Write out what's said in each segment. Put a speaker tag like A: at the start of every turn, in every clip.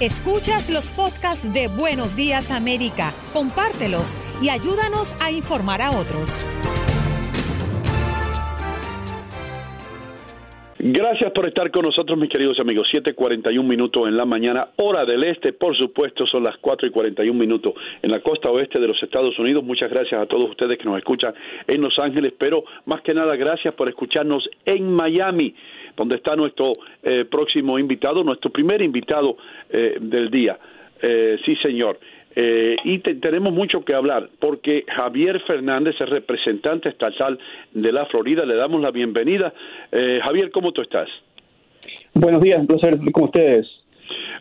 A: Escuchas los podcasts de Buenos Días América, compártelos y ayúdanos a informar a otros.
B: Gracias por estar con nosotros, mis queridos amigos. 7:41 minutos en la mañana, hora del este, por supuesto, son las 4 y 41 minutos en la costa oeste de los Estados Unidos. Muchas gracias a todos ustedes que nos escuchan en Los Ángeles, pero más que nada, gracias por escucharnos en Miami donde está nuestro eh, próximo invitado, nuestro primer invitado eh, del día. Eh, sí, señor. y tenemos mucho que hablar porque Javier Fernández es representante estatal de la Florida. Le damos la bienvenida. Javier, ¿cómo tú estás?
C: Buenos días, un placer estar con ustedes.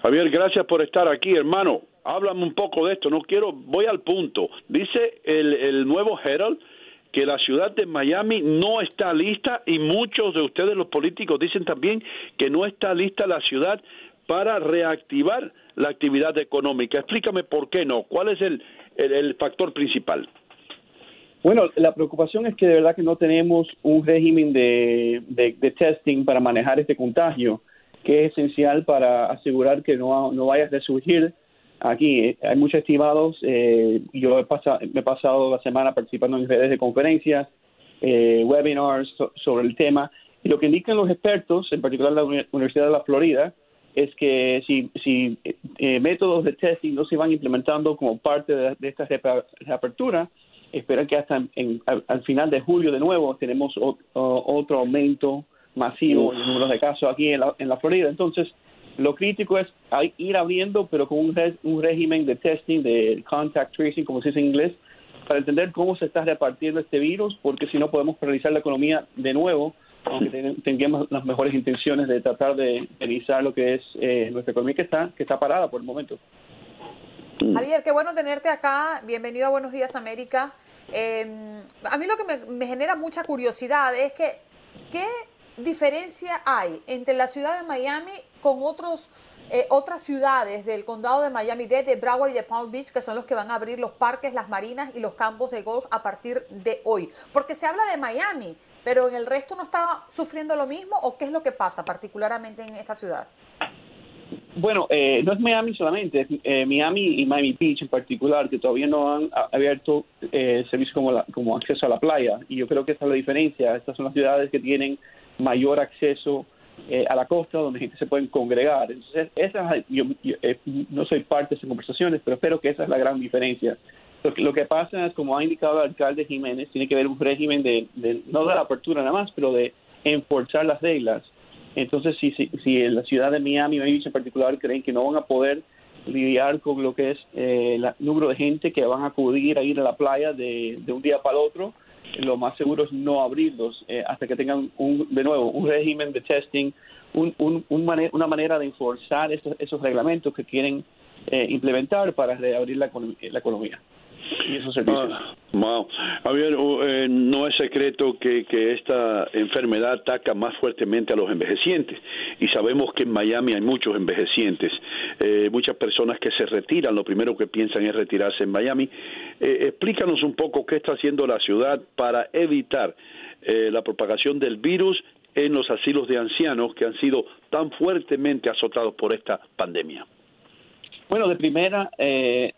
B: Javier, gracias por estar aquí, hermano. Háblame un poco de esto. No quiero, voy al punto. Dice el, el nuevo Herald que la ciudad de Miami no está lista y muchos de ustedes los políticos dicen también que no está lista la ciudad para reactivar la actividad económica. Explícame por qué no, cuál es el, el, factor principal.
C: Bueno, la preocupación es que de verdad que no tenemos un régimen de, de, de testing para manejar este contagio, que es esencial para asegurar que no, no vaya a resurgir aquí eh, hay muchos estimados. Eh, yo he pasado, me he pasado la semana participando en redes de conferencias, eh, webinars sobre el tema. Y lo que indican los expertos, en particular la Universidad de la Florida, es que si, si métodos de testing no se van implementando como parte de, esta reapertura, esperan que hasta al, final de julio de nuevo tenemos otro aumento masivo en número de casos aquí en la, en la Florida. Entonces, lo crítico es ir abriendo, pero con un, régimen de testing, de contact tracing, como se dice en inglés, para entender cómo se está repartiendo este virus, porque si no podemos paralizar la economía de nuevo, aunque tengamos las mejores intenciones de tratar de realizar lo que es eh, nuestra economía que está, que está parada por el momento.
D: Javier, qué bueno tenerte acá. Bienvenido a Buenos Días América. Eh, a mí lo que me, me genera mucha curiosidad es que, ¿qué diferencia hay entre la ciudad de Miami con otros, eh, otras ciudades del condado de Miami-Dade, de Broward y de Palm Beach, que son los que van a abrir los parques, las marinas y los campos de golf a partir de hoy? Porque se habla de Miami, pero en el resto no está sufriendo lo mismo o qué es lo que pasa particularmente en esta ciudad?
C: Bueno, eh, no es Miami solamente, es eh, Miami y Miami Beach en particular, que todavía no han abierto eh, servicios como, como acceso a la playa. Y yo creo que esa es la diferencia. Estas son las ciudades que tienen mayor acceso eh, a la costa donde gente se puede congregar. Entonces, esa, yo, eh, no soy parte de esas conversaciones, pero espero que esa es la gran diferencia. Lo que, lo que pasa es, como ha indicado el alcalde Jiménez, tiene que haber un régimen de, no de la apertura nada más, pero de enforzar las reglas. Entonces, si, si, si en la ciudad de Miami, Miami en particular, creen que no van a poder lidiar con lo que es eh, el número de gente que van a acudir a ir a la playa de, de un día para el otro, lo más seguro es no abrirlos eh, hasta que tengan, un, de nuevo, un régimen de testing, un, un, una manera de enforzar esos, esos reglamentos que quieren eh, implementar para reabrir la, la economía y esos servicios.
B: Ah, Javier, eh, no es secreto que, que esta enfermedad ataca más fuertemente a los envejecientes y sabemos que en Miami hay muchos envejecientes, eh, muchas personas que se retiran, lo primero que piensan es retirarse en Miami. Eh, explícanos un poco qué está haciendo la ciudad para evitar la propagación del virus en los asilos de ancianos que han sido tan fuertemente azotados por esta pandemia.
C: Bueno, de primera, eh,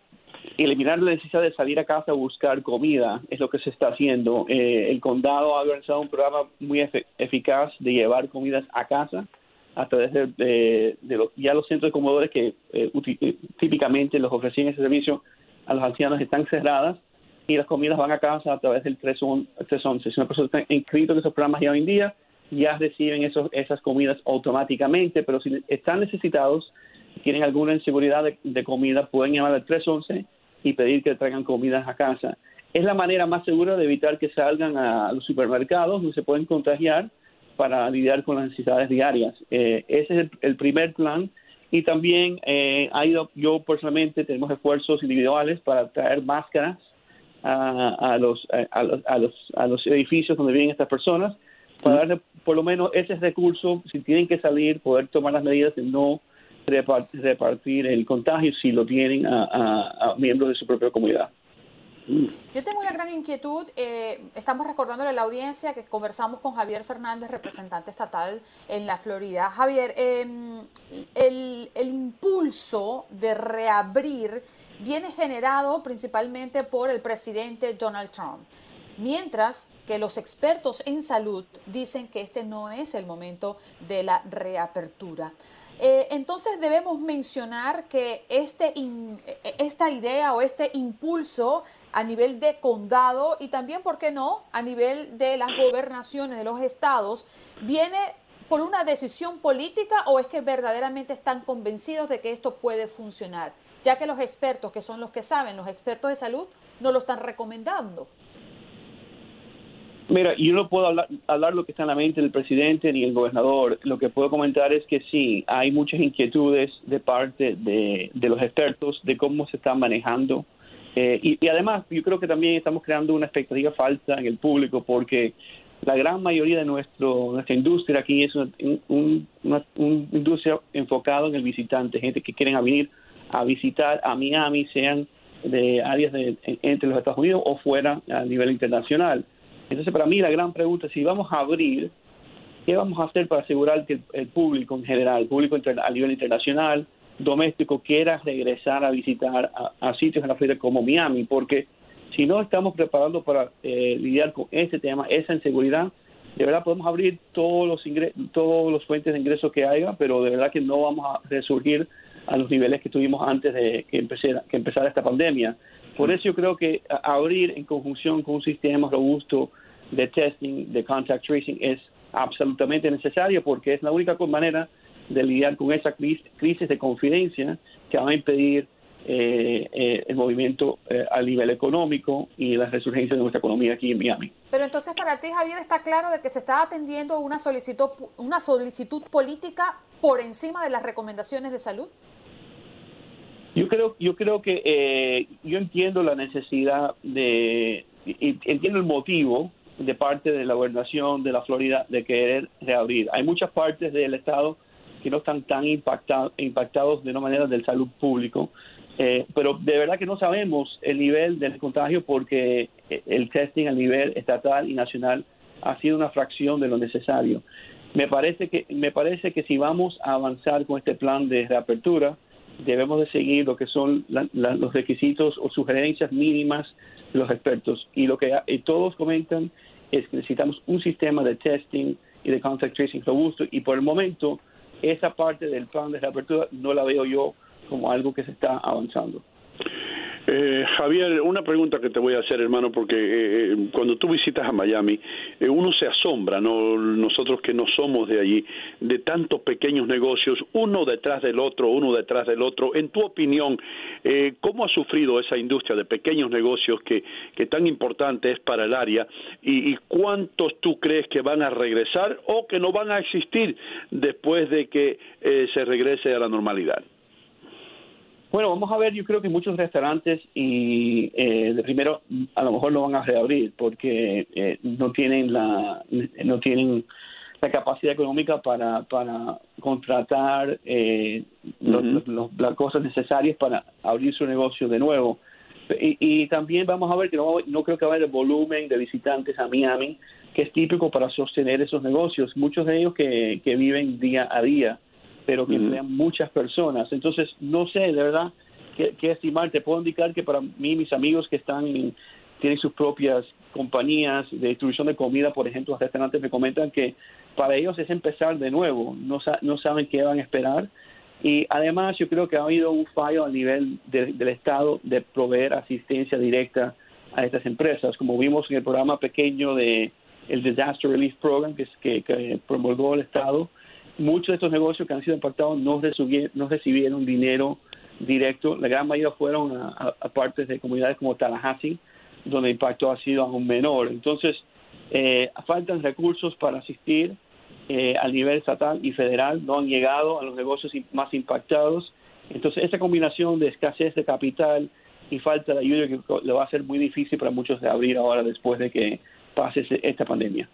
C: eliminar la necesidad de salir a casa a buscar comida es lo que se está haciendo. Eh, el condado ha organizado un programa muy eficaz de llevar comidas a casa a través de, los, ya los centros de comedores que eh, eh, típicamente los ofrecían ese servicio a los ancianos están cerradas y las comidas van a casa a través del 311. Si una persona está inscrito en esos programas ya hoy en día, ya reciben esos, esas comidas automáticamente, pero si están necesitados, tienen alguna inseguridad de, comida, pueden llamar al 311 y pedir que traigan comidas a casa. Es la manera más segura de evitar que salgan a los supermercados donde se pueden contagiar para lidiar con las necesidades diarias. Eh, ese es el, primer plan. Y también eh, ha ido, yo personalmente tenemos esfuerzos individuales para traer máscaras a, los, a, los, a, los, a los edificios donde viven estas personas, para darle por lo menos ese recurso, si tienen que salir, poder tomar las medidas de no repartir el contagio si lo tienen a, miembros de su propia comunidad.
D: Yo tengo una gran inquietud. Eh, estamos recordándole a la audiencia que conversamos con Javier Fernández, representante estatal en la Florida. Javier, em, el, el impulso de reabrir viene generado principalmente por el presidente Donald Trump. Mientras que los expertos en salud dicen que este no es el momento de la reapertura. Eh, entonces debemos mencionar que este esta idea o este impulso a nivel de condado y también, ¿por qué no?, a nivel de las gobernaciones de los estados, viene por una decisión política o es que verdaderamente están convencidos de que esto puede funcionar, ya que los expertos, que son los que saben, los expertos de salud, no lo están recomendando.
C: Mira, yo no puedo hablar, hablar, lo que está en la mente del presidente ni el gobernador. Lo que puedo comentar es que sí, hay muchas inquietudes de parte de, los expertos de cómo se está manejando. Eh, y, además, yo creo que también estamos creando una expectativa falsa en el público porque la gran mayoría de nuestro, nuestra industria aquí es una, una, industria enfocada en el visitante, gente que quieren venir a visitar a Miami, sean de áreas de, entre los Estados Unidos o fuera a nivel internacional. Entonces, para mí la gran pregunta es si vamos a abrir, ¿qué vamos a hacer para asegurar que el, público en general, el público a nivel internacional, doméstico, quiera regresar a visitar a, sitios en la Florida como Miami? Porque si no estamos preparando para eh, lidiar con ese tema, esa inseguridad, de verdad podemos abrir todos los todos los fuentes de ingresos que haya, pero de verdad que no vamos a resurgir a los niveles que tuvimos antes de que empezara, que empezara esta pandemia. Por eso yo creo que abrir en conjunción con un sistema robusto de testing, de contact tracing es absolutamente necesario porque es la única manera de lidiar con esa crisis de confidencia que va a impedir eh, eh, el movimiento eh, a nivel económico y la resurgencia de nuestra economía aquí en Miami.
D: Pero entonces para ti, Javier, está claro de que se está atendiendo una solicitud, una solicitud política por encima de las recomendaciones de salud.
C: Yo creo, yo creo que yo entiendo la necesidad de, entiendo el motivo de parte de la gobernación de la Florida de querer reabrir. Hay muchas partes del estado que no están tan impactados impactados de una manera del salud público, eh, pero de verdad que no sabemos el nivel del contagio porque el testing a nivel estatal y nacional ha sido una fracción de lo necesario. Me parece que me parece que si vamos a avanzar con este plan de reapertura, debemos de seguir lo que son los requisitos o sugerencias mínimas de los expertos y lo que todos comentan es que necesitamos un sistema de testing y de contact tracing robusto y por el momento esa parte del plan de reapertura no la veo yo como algo que se está avanzando.
B: Eh, Javier, una pregunta que te voy a hacer, hermano, porque eh, eh, cuando tú visitas a Miami, uno se asombra, ¿no? nosotros que no somos de allí, de tantos pequeños negocios, uno detrás del otro, uno detrás del otro. En tu opinión, ¿cómo ha sufrido esa industria de pequeños negocios que, que tan importante es para el área? Y, ¿Y cuántos tú crees que van a regresar o que no van a existir después de que se regrese a la normalidad?
C: Bueno, vamos a ver, yo creo que muchos restaurantes y eh, de primero a lo mejor no van a reabrir porque eh, no tienen la no tienen la capacidad económica para para contratar eh, las cosas necesarias para abrir su negocio de nuevo. Y, también vamos a ver que no, no creo que va a haber el volumen de visitantes a Miami que es típico para sostener esos negocios. Muchos de ellos que, que viven día a día pero que emplean muchas personas. Entonces, no sé, de verdad, qué, estimar. Te puedo indicar que para mí, mis amigos que están tienen sus propias compañías de distribución de comida, por ejemplo, restaurantes me comentan que para ellos es empezar de nuevo, no, no saben qué van a esperar. Y además yo creo que ha habido un fallo a nivel del Estado de proveer asistencia directa a estas empresas, como vimos en el programa pequeño de el Disaster Relief Program que, que, que promulgó el Estado muchos de estos negocios que han sido impactados no recibieron, no recibieron dinero directo. La gran mayoría fueron a, partes de comunidades como Tallahassee, donde el impacto ha sido aún menor. Entonces, eh, faltan recursos para asistir eh, a nivel estatal y federal, no han llegado a los negocios más impactados. Entonces, esa combinación de escasez de capital y falta de ayuda que le va a ser muy difícil para muchos de abrir ahora después de que pase esta pandemia.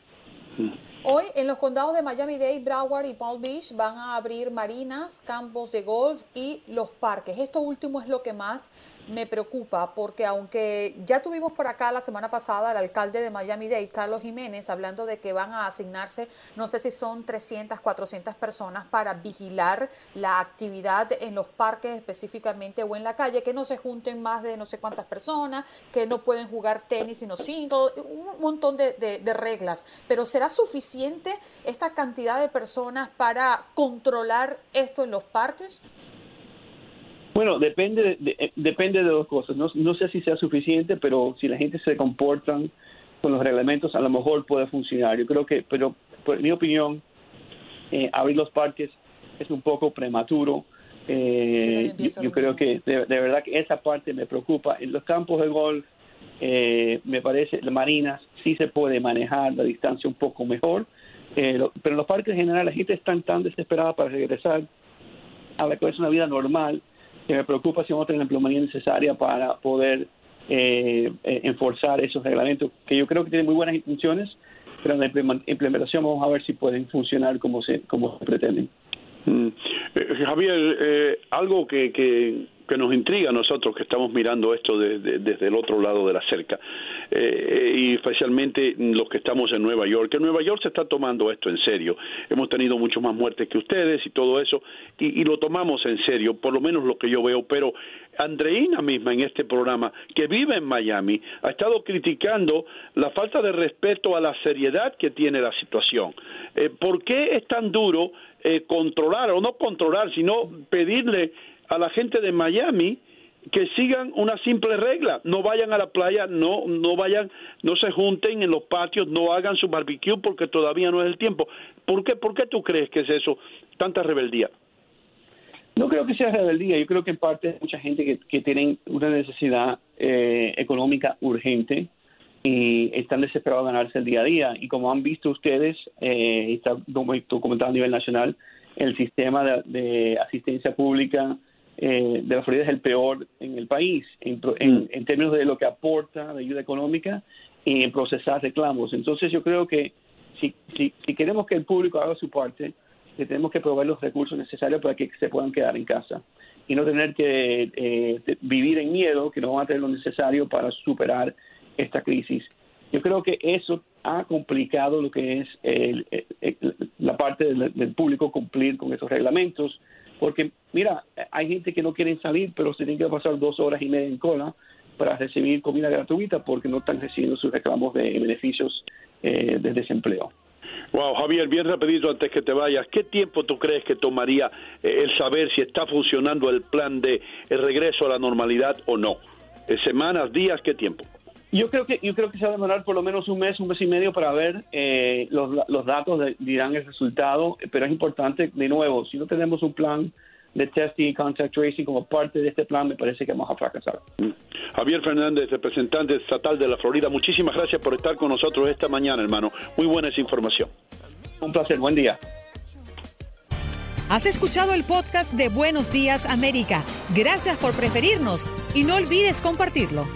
D: Hoy en los condados de Miami-Dade, Broward y Palm Beach van a abrir marinas, campos de golf y los parques. Esto último es lo que más me preocupa porque aunque ya tuvimos por acá la semana pasada al alcalde de Miami-Dade, Carlos Jiménez, hablando de que van a asignarse, no sé si son 300, 400 personas para vigilar la actividad en los parques específicamente o en la calle, que no se junten más de no sé cuántas personas, que no pueden jugar tenis sino single, un montón de reglas. Pero ¿será suficiente esta cantidad de personas para controlar esto en los parques?
C: Bueno, depende de, eh, depende de dos cosas. No, no, sé si sea suficiente, pero si la gente se comporta con los reglamentos, a lo mejor puede funcionar. Yo creo que, pero por mi opinión, eh, abrir los parques es un poco prematuro. Eh, yo, creo que de, verdad que esa parte me preocupa. En los campos de golf, eh, me parece, las marinas sí se puede manejar la distancia un poco mejor, pero en los parques en general la gente está tan desesperada para regresar a la que es una vida normal que me preocupa si vamos a tener la empleomanía necesaria para poder eh, eh, enforzar esos reglamentos, que yo creo que tienen muy buenas intenciones, pero en la implementación vamos a ver si pueden funcionar como se, como se pretenden.
B: Mm. Eh, Javier, algo que, que que nos intriga a nosotros que estamos mirando esto desde el otro lado de la cerca, eh, y especialmente los que estamos en Nueva York, que Nueva York se está tomando esto en serio. Hemos tenido mucho más muertes que ustedes y todo eso, y, lo tomamos en serio, por lo menos lo que yo veo, pero Andreina misma en este programa, que vive en Miami, ha estado criticando la falta de respeto a la seriedad que tiene la situación. Eh, ¿Por qué es tan duro eh, controlar, o no controlar, sino pedirle a la gente de Miami que sigan una simple regla, no vayan a la playa, no no vayan, no se junten en los patios, no hagan su barbecue porque todavía no es el tiempo. ¿Por qué por qué tú crees que es eso tanta rebeldía?
C: No creo que sea rebeldía, yo creo que en parte hay mucha gente que, que tienen una necesidad eh, económica urgente y están desesperados de ganarse el día a día. Y como han visto ustedes, eh, está documentado a nivel nacional, el sistema de, de asistencia pública eh, de la Florida es el peor en el país en, en, términos de lo que aporta de ayuda económica y en procesar reclamos. Entonces yo creo que si, si, si queremos que el público haga su parte, tenemos que proveer los recursos necesarios para que se puedan quedar en casa y no tener que eh, vivir en miedo que no van a tener lo necesario para superar esta crisis. Yo creo que eso ha complicado lo que es el, la parte del, del, público cumplir con estos reglamentos, porque mira, hay gente que no quiere salir, pero se tienen que pasar dos horas y media en cola para recibir comida gratuita porque no están recibiendo sus reclamos de beneficios eh, de desempleo.
B: Wow, Javier, bien rapidito antes que te vayas, ¿qué tiempo tú crees que tomaría eh, el saber si está funcionando el plan de el regreso a la normalidad o no? ¿Eh, ¿Semanas, días, qué tiempo?
C: Yo creo que yo creo que se va a demorar por lo menos un mes, un mes y medio para ver eh, los, los datos dirán el resultado, pero es importante de nuevo, si no tenemos un plan de testing y contact tracing como parte de este plan, me parece que vamos a fracasar.
B: Javier Fernández, representante estatal de la Florida, muchísimas gracias por estar con nosotros esta mañana, hermano. Muy buena esa información.
C: Un placer, buen día.
A: Has escuchado el podcast de Buenos Días América. Gracias por preferirnos y no olvides compartirlo.